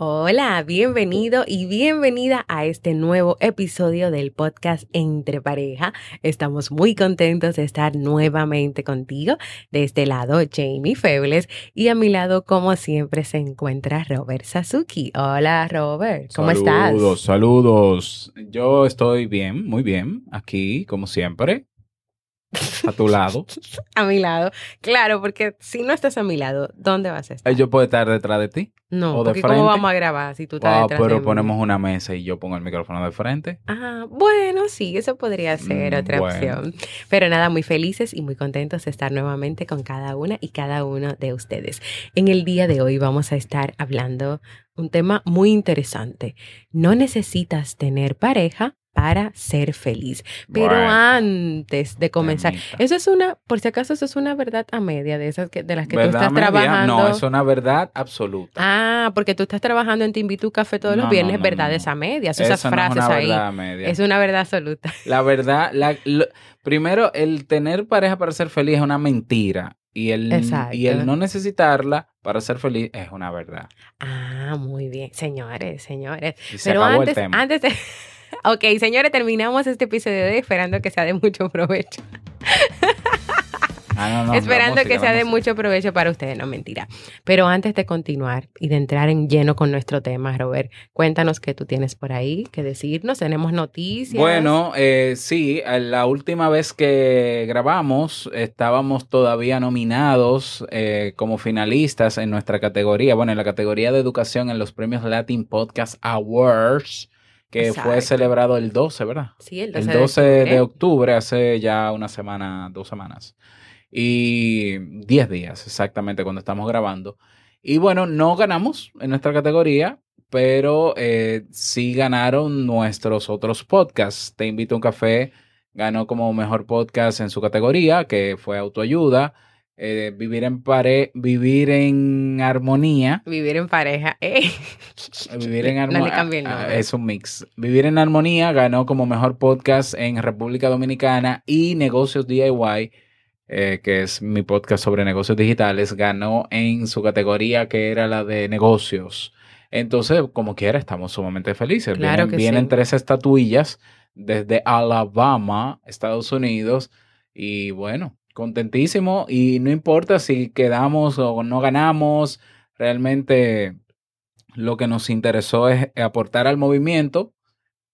Hola, bienvenido y bienvenida a este nuevo episodio del podcast Entre Pareja. Estamos muy contentos de estar nuevamente contigo. De este lado, Jamie Febles y a mi lado, como siempre, se encuentra Robert Sasuki. Hola, Robert, ¿cómo estás? Saludos, saludos. Yo estoy bien, muy bien, aquí, como siempre. A tu lado. a mi lado. Claro, porque si no estás a mi lado, ¿dónde vas a estar? Yo puedo estar detrás de ti. No, o de porque frente. ¿cómo vamos a grabar si tú estás Ah, detrás pero de mí? ponemos una mesa y yo pongo el micrófono de frente. Ah, bueno, sí, eso podría ser Mm, otra bueno. opción. Pero nada, muy felices y muy contentos de estar nuevamente con cada una y cada uno de ustedes. En el día de hoy vamos a estar hablando un tema muy interesante. No necesitas tener pareja para ser feliz. Pero Bueno. antes de comenzar, Temita. eso es una, por si acaso, eso es una verdad a media de esas que, de las que tú ¿Verdad, estás media? trabajando. No, es una verdad absoluta. Ah, porque tú estás trabajando en Te Invito a Café todos No, los viernes, no, verdades no. a medias, esas frases es una ahí. verdad media. Es una verdad absoluta. La verdad, la- lo- primero, el tener pareja para ser feliz es una mentira. Y el, Exacto. y el no necesitarla para ser feliz es una verdad. Ah, muy bien, señores, señores. Y se Pero antes, el tema. antes de... Ok, señores, terminamos este episodio de hoy esperando que sea de mucho provecho. Ah, no, no, esperando que sea de mucho provecho para ustedes, no mentira. Pero antes de continuar y de entrar en lleno con nuestro tema, Robert, cuéntanos qué tú tienes por ahí que decirnos. Tenemos noticias. Bueno, eh, sí, la última vez que grabamos estábamos todavía nominados eh, como finalistas en nuestra categoría, bueno, en la categoría de educación en los premios Latin Podcast Awards, que fue celebrado el 12, ¿verdad? sí, el El 12, 12 de octubre, hace ya una semana, dos semanas. Y 10 días exactamente cuando estamos grabando. Y bueno, no ganamos en nuestra categoría, pero eh, sí ganaron nuestros otros podcasts. Te invito a un café, ganó como mejor podcast en su categoría, que fue autoayuda. Eh, vivir en pare, vivir en armonía. Vivir en pareja. eh. Vivir en No armonía. el nombre. Es un mix. Vivir en armonía ganó como mejor podcast en República Dominicana y Negocios DIY, eh, que es mi podcast sobre negocios digitales, ganó en su categoría que era la de negocios. Entonces, como quiera, estamos sumamente felices. Claro vienen que vienen sí. tres estatuillas desde Alabama, Estados Unidos. Y bueno, contentísimo. Y no importa si quedamos o no ganamos, realmente lo que nos interesó es aportar al movimiento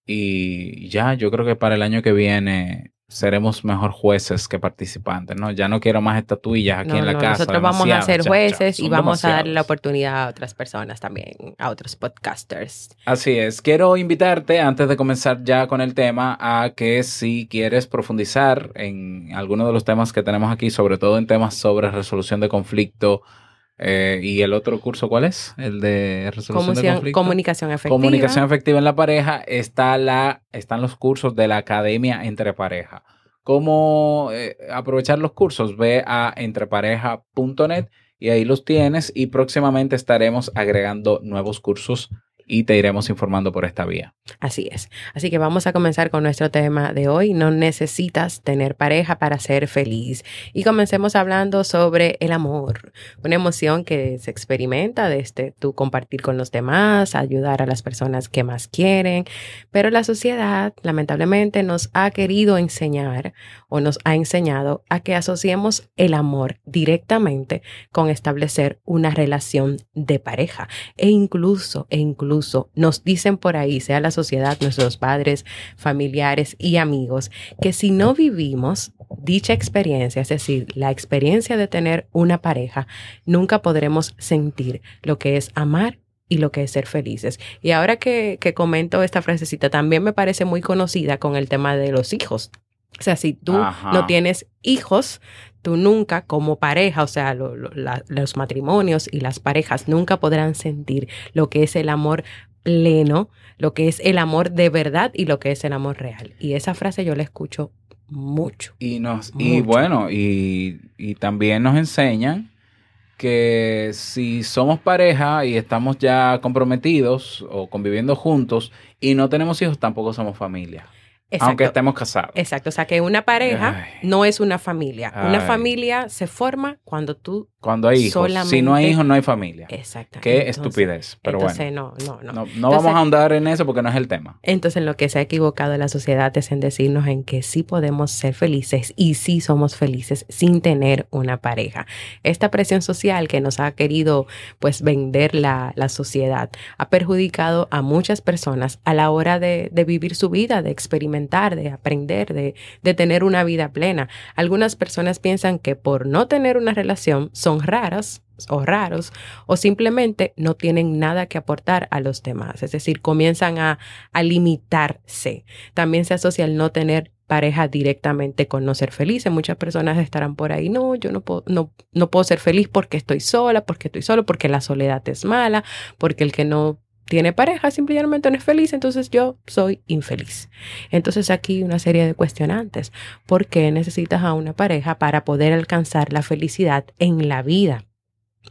y ya, yo creo que para el año que viene seremos mejor jueces que participantes, ¿no? Ya no quiero más estatuillas aquí No, en la no, casa. Nosotros vamos a ser ya, ya, jueces y vamos a darle la oportunidad a otras personas también, a otros podcasters. Así es. Quiero invitarte, antes de comenzar ya con el tema, a que si quieres profundizar en alguno de los temas que tenemos aquí, sobre todo en temas sobre resolución de conflicto, eh, y el otro curso, ¿cuál es? El de resolución de Comunicación, conflicto. comunicación efectiva. Comunicación efectiva en la pareja, está la, están los cursos de la Academia Entre Pareja. ¿Cómo eh, aprovechar los cursos? Ve a entrepareja.net y ahí los tienes y próximamente estaremos agregando nuevos cursos y te iremos informando por esta vía. Así es. Así que vamos a comenzar con nuestro tema de hoy. No necesitas tener pareja para ser feliz. Y comencemos hablando sobre el amor, una emoción que se experimenta desde tu compartir con los demás, ayudar a las personas que más quieren. Pero la sociedad, lamentablemente, nos ha querido enseñar o nos ha enseñado a que asociemos el amor directamente con establecer una relación de pareja. E incluso, e incluso incluso nos dicen por ahí, sea la sociedad, nuestros padres, familiares y amigos, que si no vivimos dicha experiencia, es decir, la experiencia de tener una pareja, nunca podremos sentir lo que es amar y lo que es ser felices. Y ahora que, que comento esta frasecita, también me parece muy conocida con el tema de los hijos. O sea, si tú Ajá. no tienes hijos, tú nunca como pareja, o sea, lo- lo- la- los matrimonios y las parejas nunca podrán sentir lo que es el amor pleno, lo que es el amor de verdad y lo que es el amor real. Y esa frase yo la escucho mucho. Y, nos, y bueno, y, y también nos enseñan que si somos pareja y estamos ya comprometidos o conviviendo juntos y no tenemos hijos, tampoco somos familia. Exacto. Aunque estemos casados. Exacto, o sea que una pareja Ay. no es una familia. Una familia se forma cuando tú... Cuando hay hijos. Si no hay hijos, no hay familia. Exacto. Qué Entonces- estupidez. Pero entonces, bueno, no, no, no. no, no Entonces- vamos a ahondar en eso porque no es el tema. Entonces, en lo que se ha equivocado la sociedad es en decirnos en que sí podemos ser felices y sí somos felices sin tener una pareja. Esta presión social que nos ha querido pues vender la, la sociedad ha perjudicado a muchas personas a la hora de, de vivir su vida, de experimentar, de aprender, de, de tener una vida plena. Algunas personas piensan que por no tener una relación son raras o raros o simplemente no tienen nada que aportar a los demás. Es decir, comienzan a, a limitarse. También se asocia el no tener pareja directamente con no ser felices. Muchas personas estarán por ahí, no, yo no puedo, no, no puedo ser feliz porque estoy sola, porque estoy solo, porque la soledad es mala, porque el que no tiene pareja simplemente no es feliz, entonces yo soy infeliz. Entonces aquí una serie de cuestionantes. ¿Por qué necesitas a una pareja para poder alcanzar la felicidad en la vida?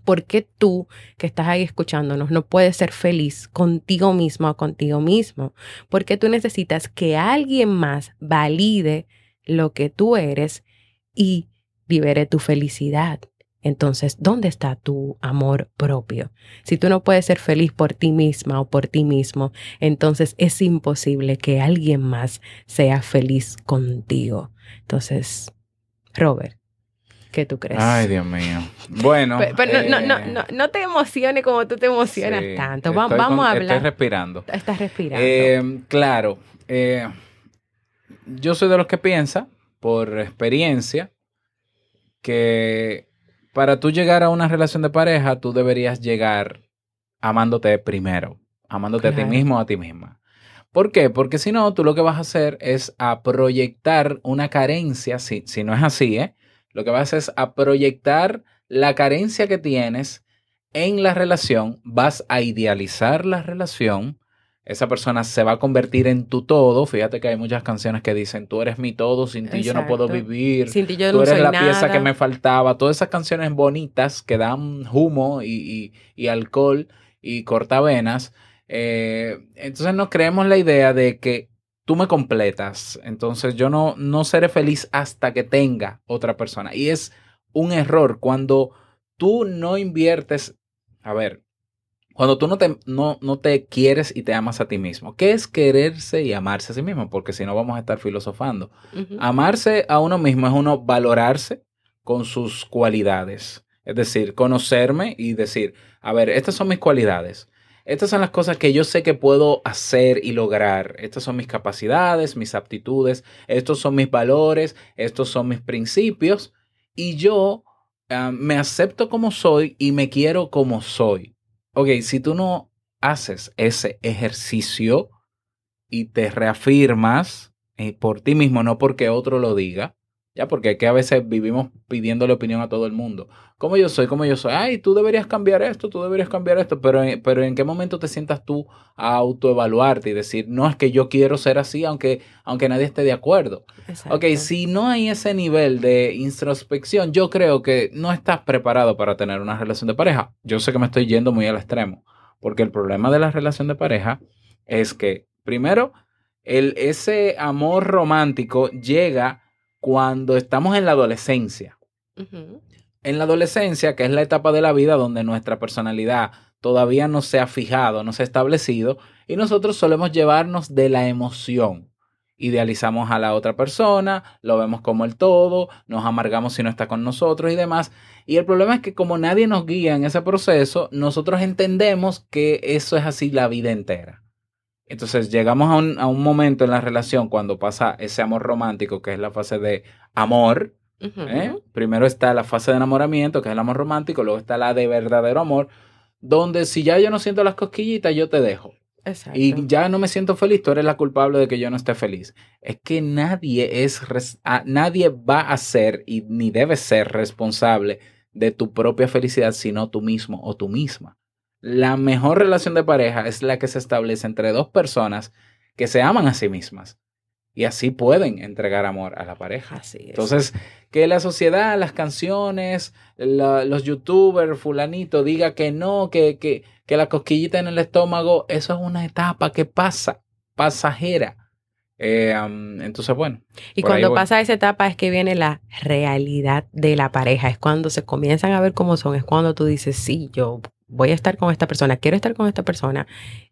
¿Por qué tú que estás ahí escuchándonos no puedes ser feliz contigo mismo o contigo mismo? ¿Por qué tú necesitas que alguien más valide lo que tú eres y libere tu felicidad? Entonces, ¿dónde está tu amor propio? Si tú no puedes ser feliz por ti misma o por ti mismo, entonces es imposible que alguien más sea feliz contigo. Entonces, Robert, ¿qué tú crees? Ay, Dios mío. Bueno. Pe- Pero, no, no, eh, no, no, no te emociones como tú te emocionas sí, tanto. Va- vamos con- a hablar. Estoy respirando. Estás respirando. Eh, claro. eh, yo soy de los que piensa, por experiencia, que para tú llegar a una relación de pareja, tú deberías llegar amándote primero, amándote a ti mismo o a ti misma. ¿Por qué? Porque si no, tú lo que vas a hacer es a proyectar una carencia, si, si no es así, ¿eh? Lo que vas a hacer es a proyectar la carencia que tienes en la relación, vas a idealizar la relación, esa persona se va a convertir en tu todo. Fíjate que hay muchas canciones que dicen, tú eres mi todo, sin ti yo no puedo vivir. Sin ti yo Tú no eres soy la nada. pieza que me faltaba. Todas esas canciones bonitas que dan humo y, y- y alcohol y cortavenas. Eh, entonces nos creemos la idea de que tú me completas. Entonces yo no, no seré feliz hasta que tenga otra persona. Y es un error cuando tú no inviertes. A ver, cuando tú no te, no, no te quieres y te amas a ti mismo. ¿Qué es quererse y amarse a sí mismo? Porque si no vamos a estar filosofando. Amarse a uno mismo es uno valorarse con sus cualidades. Es decir, conocerme y decir, a ver, estas son mis cualidades. Estas son las cosas que yo sé que puedo hacer y lograr. Estas son mis capacidades, mis aptitudes, estos son mis valores, estos son mis principios. Y yo ah, me acepto como soy y me quiero como soy. Ok, si tú no haces ese ejercicio y te reafirmas eh, por ti mismo, no porque otro lo diga, ya porque es que a veces vivimos pidiéndole opinión a todo el mundo. ¿Cómo yo soy? ¿Cómo yo soy? Ay, tú deberías cambiar esto, tú deberías cambiar esto, pero, en- pero ¿en qué momento te sientas tú a autoevaluarte y decir, no es que yo quiero ser así, aunque, aunque nadie esté de acuerdo? Exacto. Ok, si no hay ese nivel de introspección, yo creo que no estás preparado para tener una relación de pareja. Yo sé que me estoy yendo muy al extremo, porque el problema de la relación de pareja es que, primero, el, ese amor romántico llega cuando estamos en la adolescencia. En la adolescencia, que es la etapa de la vida donde nuestra personalidad todavía no se ha fijado, no se ha establecido, y nosotros solemos llevarnos de la emoción. idealizamos a la otra persona, lo vemos como el todo, nos amargamos si no está con nosotros y demás. Y el problema es que como nadie nos guía en ese proceso, nosotros entendemos que eso es así la vida entera. Entonces llegamos a un, a un momento en la relación cuando pasa ese amor romántico, que es la fase de amor. ¿eh? Primero está la fase de enamoramiento, que es el amor romántico, luego está la de verdadero amor, donde si ya yo no siento las cosquillitas, yo te dejo. Y ya no me siento feliz, tú eres la culpable de que yo no esté feliz. Es que nadie es nadie va a ser y ni debe ser responsable de tu propia felicidad sino tú mismo o tú misma. La mejor relación de pareja es la que se establece entre dos personas que se aman a sí mismas y así pueden entregar amor a la pareja. Entonces, que la sociedad, las canciones, los youtubers, fulanito, diga que no, que, que, que la cosquillita en el estómago, eso es una etapa que pasa, pasajera. Eh, entonces, bueno. Y cuando pasa esa etapa es que viene la realidad de la pareja, es cuando se comienzan a ver cómo son, es cuando tú dices, sí, yo voy a estar con esta persona, quiero estar con esta persona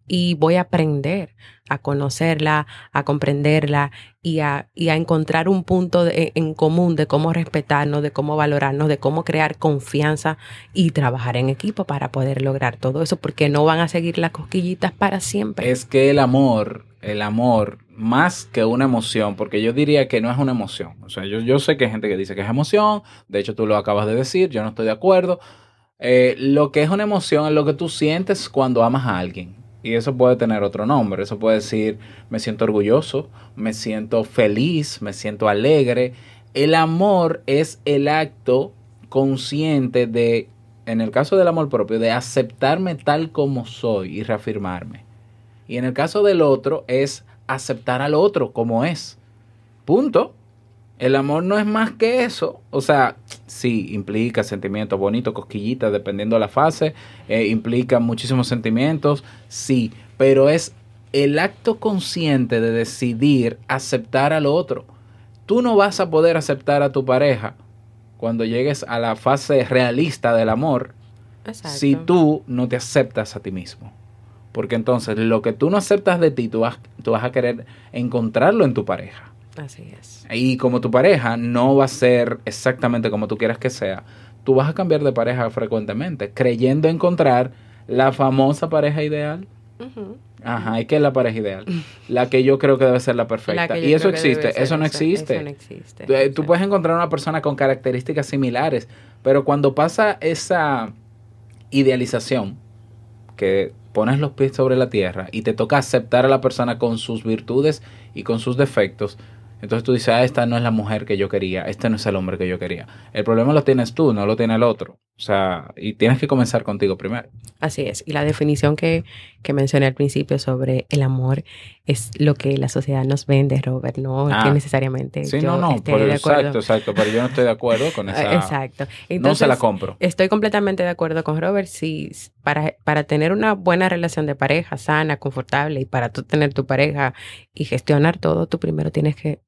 y voy a aprender a conocerla, a comprenderla y a, y a encontrar un punto en común de cómo respetarnos, de cómo valorarnos, de cómo crear confianza y trabajar en equipo para poder lograr todo eso, porque no van a seguir las cosquillitas para siempre. Es que el amor, el amor, más que una emoción, porque yo diría que no es una emoción. O sea, yo, yo sé que hay gente que dice que es emoción, de hecho tú lo acabas de decir, yo no estoy de acuerdo. Eh, lo que es una emoción es lo que tú sientes cuando amas a alguien. Y eso puede tener otro nombre. Eso puede decir, me siento orgulloso, me siento feliz, me siento alegre. El amor es el acto consciente de, en el caso del amor propio, de aceptarme tal como soy y reafirmarme. Y en el caso del otro es aceptar al otro como es. Punto. El amor no es más que eso. O sea, sí, implica sentimientos bonitos, cosquillitas, dependiendo de la fase. Eh, implica muchísimos sentimientos, sí. Pero es el acto consciente de decidir aceptar al otro. Tú no vas a poder aceptar a tu pareja cuando llegues a la fase realista del amor si tú no te aceptas a ti mismo. Porque entonces lo que tú no aceptas de ti, tú vas, tú vas a querer encontrarlo en tu pareja. Así es. Y como tu pareja no va a ser exactamente como tú quieras que sea, tú vas a cambiar de pareja frecuentemente, creyendo encontrar la famosa pareja ideal. Ajá, ¿y qué es la pareja ideal? La que yo creo que debe ser la perfecta. y eso existe, eso no existe. Eso no existe. Tú, puedes encontrar una persona con características similares, pero cuando pasa esa idealización, que pones los pies sobre la tierra y te toca aceptar a la persona con sus virtudes y con sus defectos, entonces tú dices, ah, esta no es la mujer que yo quería, este no es el hombre que yo quería. El problema lo tienes tú, no lo tiene el otro. O sea, y tienes que comenzar contigo primero. Así es. Y la definición que, que mencioné al principio sobre el amor es lo que la sociedad nos vende, Robert, no que ah. necesariamente. Sí, no, no, exacto, exacto, pero yo no estoy de acuerdo con esa. Exacto. no se la compro. Estoy completamente de acuerdo con Robert. Si para, para tener una buena relación de pareja, sana, confortable, y para tú tener tu pareja y gestionar todo, tú primero tienes que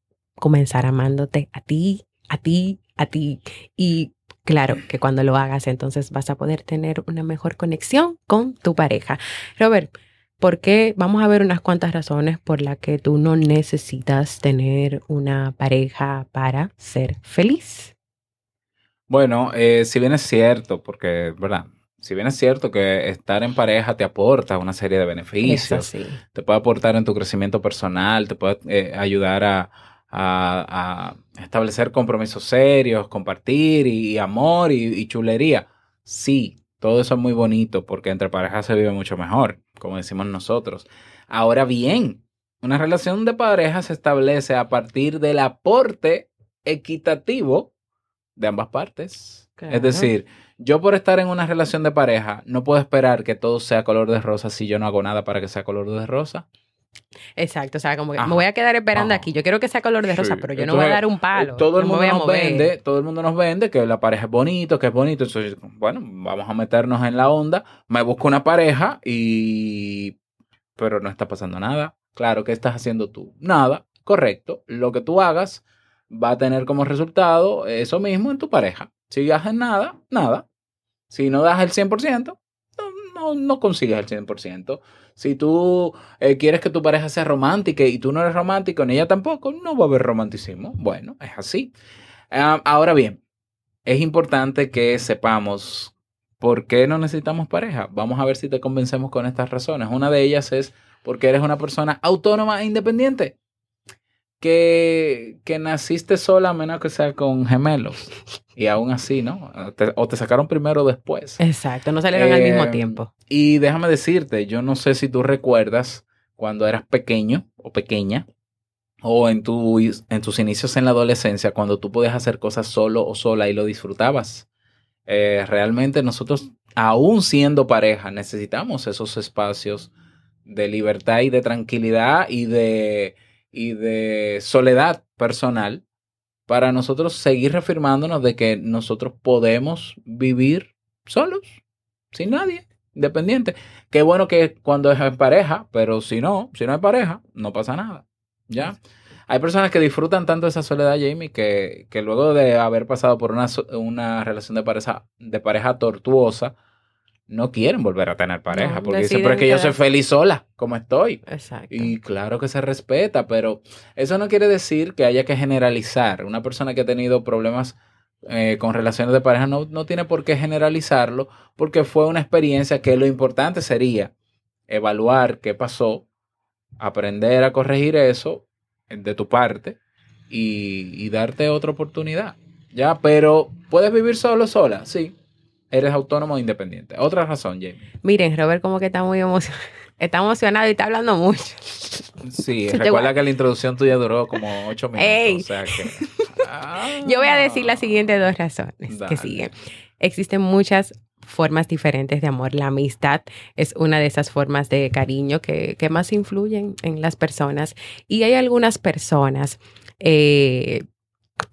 comenzar amándote a ti, a ti, a ti. Y claro que cuando lo hagas, entonces vas a poder tener una mejor conexión con tu pareja. Robert, ¿por qué? Vamos a ver unas cuantas razones por las que tú no necesitas tener una pareja para ser feliz. Bueno, eh, si bien es cierto, porque, ¿verdad? Si bien es cierto que estar en pareja te aporta una serie de beneficios, te puede aportar en tu crecimiento personal, te puede eh, ayudar a, a, establecer compromisos serios, compartir y, amor y, chulería. Sí, todo eso es muy bonito porque entre parejas se vive mucho mejor, como decimos nosotros. Ahora bien, una relación de pareja se establece a partir del aporte equitativo de ambas partes. Es decir, yo por estar en una relación de pareja no puedo esperar que todo sea color de rosa si yo no hago nada para que sea color de rosa. Exacto, o sea, como que me voy a quedar esperando aquí. Yo quiero que sea color de rosa, pero yo no voy a dar un palo. Todo el mundo nos vende, todo el mundo nos vende que la pareja es bonito, que es bonito. Entonces, bueno, vamos a meternos en la onda. Me busco una pareja y pero no está pasando nada. Claro, ¿qué estás haciendo tú? Nada, correcto. Lo que tú hagas va a tener como resultado eso mismo en tu pareja. Si haces nada, nada. Si no das el 100%, no, consigues el 100%. Si tú eh, quieres que tu pareja sea romántica y tú no eres romántico, ni ella tampoco, no va a haber romanticismo. Bueno, es así. Ah, ahora bien, es importante que sepamos por qué no necesitamos pareja. Vamos a ver si te convencemos con estas razones. Una de ellas es porque eres una persona autónoma e independiente. Que, que naciste sola a menos que sea con gemelos. Y aún así, ¿no? o te sacaron primero o después. Exacto, no salieron al mismo Eh, tiempo. Y déjame decirte, yo no sé si tú recuerdas cuando eras pequeño o pequeña, o en, tu, en tus inicios en la adolescencia, cuando tú podías hacer cosas solo o sola y lo disfrutabas. Eh, realmente nosotros, aún siendo pareja, necesitamos esos espacios de libertad y de tranquilidad y de, y de soledad personal para nosotros seguir reafirmándonos de que nosotros podemos vivir solos, sin nadie, independiente. Qué bueno que cuando es en pareja, pero si no, si no hay pareja, no pasa nada. ¿Ya? Hay personas que disfrutan tanto esa soledad, Jamie, que, que luego de haber pasado por una, una relación de pareja, de pareja tortuosa, no quieren volver a tener pareja, No, porque dicen, pero es que yo soy quedarse". feliz sola, como estoy. Exacto. Y claro que se respeta, pero eso no quiere decir que haya que generalizar. Una persona que ha tenido problemas eh, con relaciones de pareja no, no tiene por qué generalizarlo, porque fue una experiencia que lo importante sería evaluar qué pasó, aprender a corregir eso eh, de tu parte y, y darte otra oportunidad. Ya, pero puedes vivir solo, sola, sí. Eres autónomo e independiente. Otra razón, Jamie. Miren, Robert como que está muy emocionado. Está emocionado y está hablando mucho. Sí, recuerda que la introducción tuya duró como ocho minutos. Ey. O sea que. Ah. Yo voy a decir las siguientes dos razones Dale. que siguen. Existen muchas formas diferentes de amor. La amistad es una de esas formas de cariño que, que más influyen en las personas. Y hay algunas personas eh,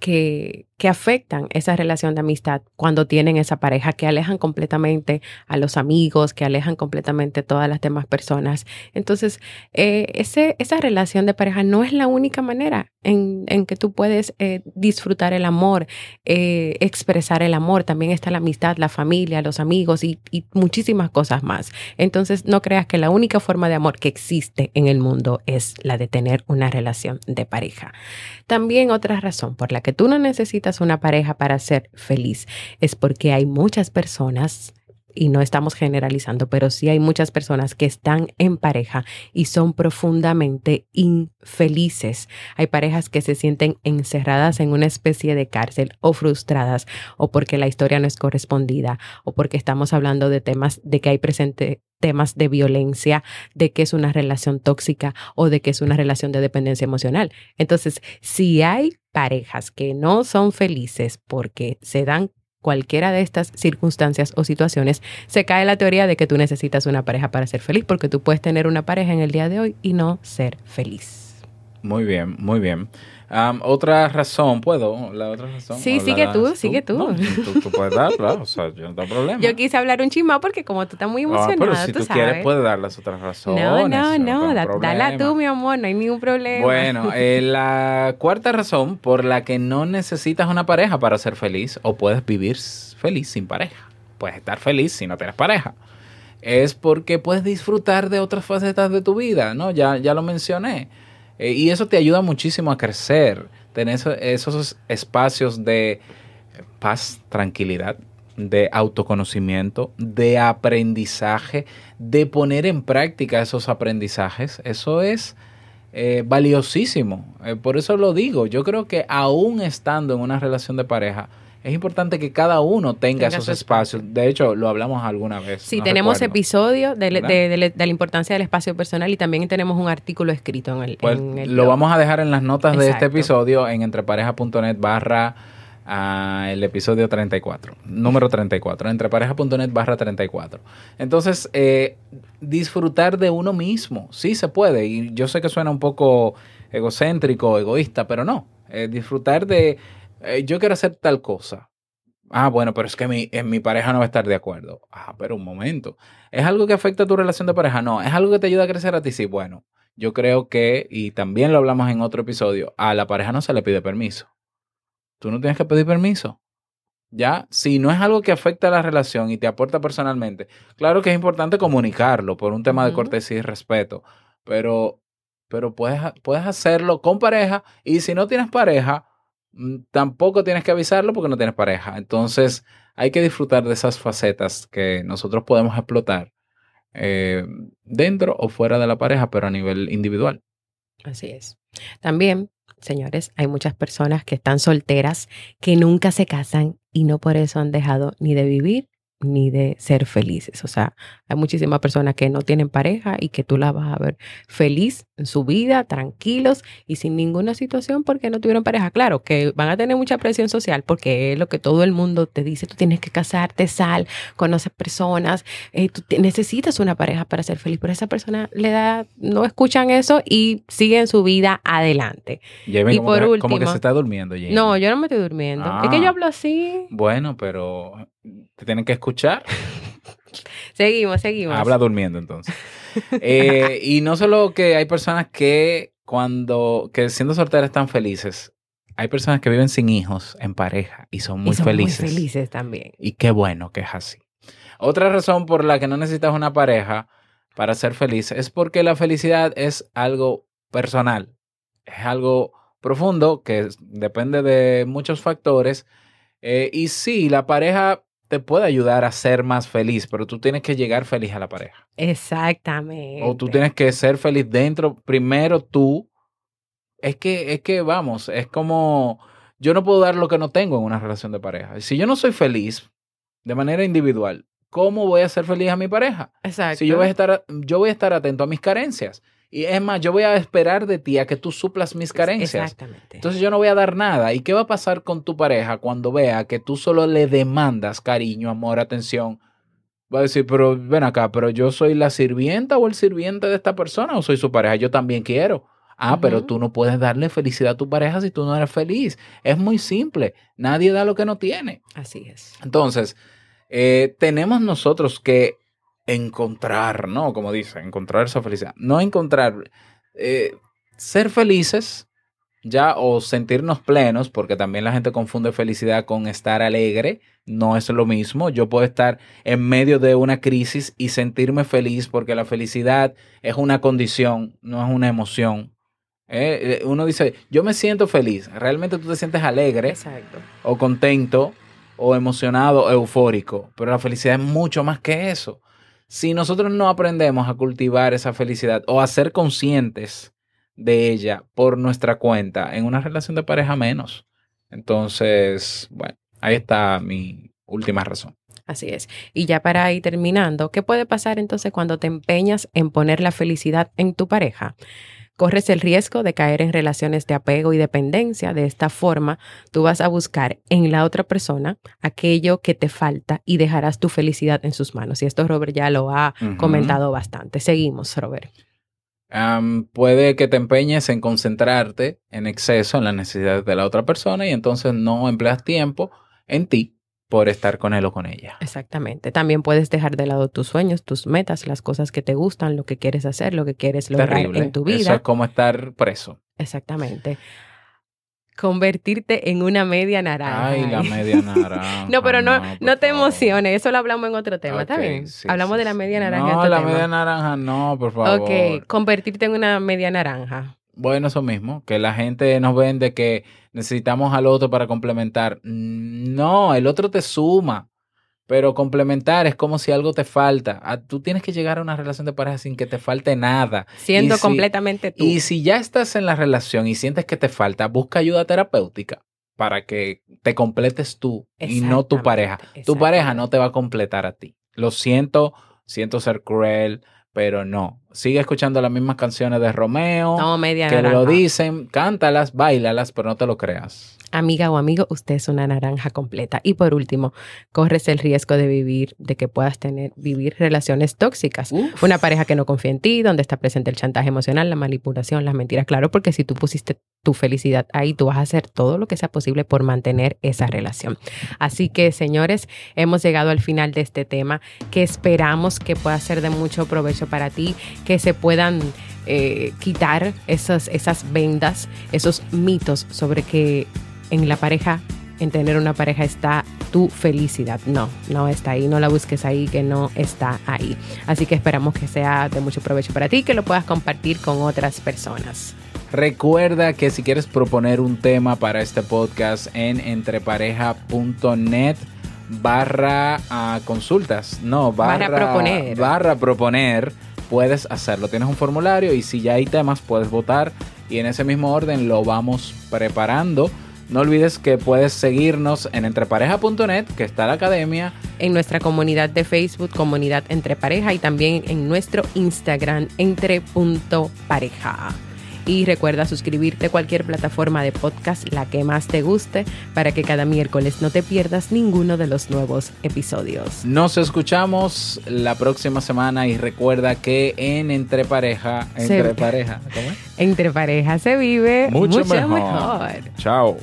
que, que afectan esa relación de amistad cuando tienen esa pareja, que alejan completamente a los amigos, que alejan completamente todas las demás personas. Entonces, eh, ese, esa relación de pareja no es la única manera en, en que tú puedes eh, disfrutar el amor, eh, expresar el amor. También está la amistad, la familia, los amigos y muchísimas cosas más. Entonces, no creas que la única forma de amor que existe en el mundo es la de tener una relación de pareja. También otra razón por la que tú no necesitas una pareja para ser feliz es porque hay muchas personas y no estamos generalizando, pero sí hay muchas personas que están en pareja y son profundamente infelices. Hay parejas que se sienten encerradas en una especie de cárcel o frustradas o porque la historia no es correspondida o porque estamos hablando de temas de que hay presente temas de violencia, de que es una relación tóxica o de que es una relación de dependencia emocional. Entonces, si hay parejas que no son felices porque se dan cualquiera de estas circunstancias o situaciones, se cae la teoría de que tú necesitas una pareja para ser feliz, porque tú puedes tener una pareja en el día de hoy y no ser feliz. Muy bien, muy bien. Am, otra razón, ¿puedo? ¿La otra razón? Sí, ¿O la sigue tú, das sigue tú. No, tú, tú puedes darla, o sea, yo no tengo problema. Yo quise hablar un chismado porque como tú estás muy Ah, emocionado, pero si tú, tú, sabes. quieres, puedes dar las otras razones. no, no, no, da- dala tú, mi amor, no hay ningún problema. Bueno, eh, la cuarta razón por la que no necesitas una pareja para ser feliz o puedes vivir feliz sin pareja. Puedes estar feliz si no tienes pareja. Es porque puedes disfrutar de otras facetas de tu vida, ¿no? Ya, ya lo mencioné. Eh, y eso te ayuda muchísimo a crecer, tener eso- esos espacios de paz, tranquilidad, de autoconocimiento, de aprendizaje, de poner en práctica esos aprendizajes. Eso es eh, valiosísimo. Eh, por eso lo digo. Yo creo que aún estando en una relación de pareja, es importante que cada uno tenga, Tenga esos espacio. espacios. De hecho, lo hablamos alguna vez. Sí, no tenemos recuerdo. episodios de, ¿Verdad? de- de- de la importancia del espacio personal y también tenemos un artículo escrito en el, Pues en el lo blog. vamos a dejar en las notas de este episodio en entrepareja.net barra ah, el episodio 34, número 34, entrepareja.net barra 34. Entonces, eh, disfrutar de uno mismo, sí se puede, y yo sé que suena un poco egocéntrico, egoísta, pero no, Eh, disfrutar de, eh, yo quiero hacer tal cosa. Ah, bueno, pero es que mi, en mi pareja no va a estar de acuerdo. Ah, pero un momento. ¿Es algo que afecta a tu relación de pareja? No. ¿Es algo que te ayuda a crecer a ti? Sí, bueno. Yo creo que, y también lo hablamos en otro episodio, a la pareja no se le pide permiso. Tú no tienes que pedir permiso. ¿Ya? Si no es algo que afecta a la relación y te aporta personalmente, claro que es importante comunicarlo por un tema de cortesía y respeto, pero, pero puedes, puedes hacerlo con pareja y si no tienes pareja, tampoco tienes que avisarlo porque no tienes pareja. Entonces, hay que disfrutar de esas facetas que nosotros podemos explotar eh, dentro o fuera de la pareja, pero a nivel individual. Así es. También, señores, hay muchas personas que están solteras, que nunca se casan y no por eso han dejado ni de vivir ni de ser felices. O sea, hay muchísimas personas que no tienen pareja y que tú la vas a ver feliz en su vida, tranquilos y sin ninguna situación porque no tuvieron pareja. Claro, que van a tener mucha presión social porque es lo que todo el mundo te dice, tú tienes que casarte, sal, conoces personas, eh, tú necesitas una pareja para ser feliz, pero esa persona le da, no escuchan eso y siguen su vida adelante. Y como por que, como que último- se está durmiendo. No, yo no me estoy durmiendo. Es que Ah. yo hablo así. Bueno, pero te tienen que escuchar. Seguimos, seguimos. Habla durmiendo entonces. Eh, y no solo que hay personas que cuando, que siendo solteras están felices, hay personas que viven sin hijos en pareja y son muy y son felices. muy felices también. Y qué bueno que es así. Otra razón por la que no necesitas una pareja para ser feliz es porque la felicidad es algo personal, es algo profundo que depende de muchos factores. Eh, y sí, la pareja te puede ayudar a ser más feliz, pero tú tienes que llegar feliz a la pareja. Exactamente. O tú tienes que ser feliz dentro, primero tú. Es que, es que, vamos, es como, yo no puedo dar lo que no tengo en una relación de pareja. Si yo no soy feliz de manera individual, ¿cómo voy a ser feliz a mi pareja? Exacto. Si yo voy a estar, yo voy a estar atento a mis carencias. Y es más, yo voy a esperar de ti a que tú suplas mis carencias. Exactamente. Entonces yo no voy a dar nada. ¿Y qué va a pasar con tu pareja cuando vea que tú solo le demandas cariño, amor, atención? Va a decir, pero ven acá, pero yo soy la sirvienta o el sirviente de esta persona o soy su pareja. Yo también quiero. Ah, pero tú no puedes darle felicidad a tu pareja si tú no eres feliz. Es muy simple. Nadie da lo que no tiene. Así es. Entonces, eh, tenemos nosotros que encontrar, ¿no? Como dice, encontrar esa felicidad. No encontrar, eh, ser felices ya o sentirnos plenos, porque también la gente confunde felicidad con estar alegre, no es lo mismo. Yo puedo estar en medio de una crisis y sentirme feliz porque la felicidad es una condición, no es una emoción. Eh, eh, uno dice, yo me siento feliz, realmente tú te sientes alegre Exacto. o contento o emocionado o eufórico, pero la felicidad es mucho más que eso. Si nosotros no aprendemos a cultivar esa felicidad o a ser conscientes de ella por nuestra cuenta, en una relación de pareja menos. Entonces, bueno, ahí está mi última razón. Así es. Y ya para ir terminando, ¿qué puede pasar entonces cuando te empeñas en poner la felicidad en tu pareja? Corres el riesgo de caer en relaciones de apego y dependencia. De esta forma, tú vas a buscar en la otra persona aquello que te falta y dejarás tu felicidad en sus manos. Y esto Robert ya lo ha comentado bastante. Seguimos, Robert. Puede que te empeñes en concentrarte en exceso en las necesidades de la otra persona y entonces no empleas tiempo en ti por estar con él o con ella. Exactamente. También puedes dejar de lado tus sueños, tus metas, las cosas que te gustan, lo que quieres hacer, lo que quieres lograr Terrible. en tu Eso vida. es como estar preso. Exactamente. Convertirte en una media naranja. Ay, la media naranja. No, pero no, no te emociones, eso lo hablamos en otro tema, ¿está bien? sí, Hablamos sí, de la media naranja en No, otro la tema. media naranja no, por favor. Ok, convertirte en una media naranja. Bueno, eso mismo, que la gente nos vende que necesitamos al otro para complementar. No, el otro te suma, pero complementar es como si algo te falta. Ah, Tú tienes que llegar a una relación de pareja sin que te falte nada. Siendo si- completamente tú. Y si ya estás en la relación y sientes que te falta, busca ayuda terapéutica para que te completes tú y no tu pareja. Tu pareja no te va a completar a ti. Lo siento, siento ser cruel, pero no. Sigue escuchando las mismas canciones de Romeo, No, media que lo dicen, cántalas, bailalas, pero no te lo creas. Amiga o amigo, usted es una naranja completa. Y por último, corres el riesgo de vivir, de que puedas tener, vivir relaciones tóxicas. Uf. Una pareja que no confía en ti, donde está presente el chantaje emocional, la manipulación, las mentiras. Claro, porque si tú pusiste tu felicidad ahí, tú vas a hacer todo lo que sea posible por mantener esa relación. Así que, señores, hemos llegado al final de este tema que esperamos que pueda ser de mucho provecho para ti, que se puedan eh, quitar esas, esas vendas, esos mitos sobre que en la pareja, en tener una pareja está tu felicidad. No, no está ahí, no la busques ahí, que no está ahí. Así que esperamos que sea de mucho provecho para ti, que lo puedas compartir con otras personas. Recuerda que si quieres proponer un tema para este podcast en entrepareja.net barra uh, consultas, no, barra, barra proponer. Barra proponer, puedes hacerlo. Tienes un formulario y si ya hay temas puedes votar y en ese mismo orden lo vamos preparando. No olvides que puedes seguirnos en entrepareja.net, que está la academia. En nuestra comunidad de Facebook, comunidad entre pareja, y también en nuestro Instagram, entre.pareja. Y recuerda suscribirte a cualquier plataforma de podcast, la que más te guste, para que cada miércoles no te pierdas ninguno de los nuevos episodios. Nos escuchamos la próxima semana y recuerda que en Entre Pareja, Entre Se- Pareja, ¿cómo es? Entre pareja se vive Mucho, mucho, mejor. mejor. Chao.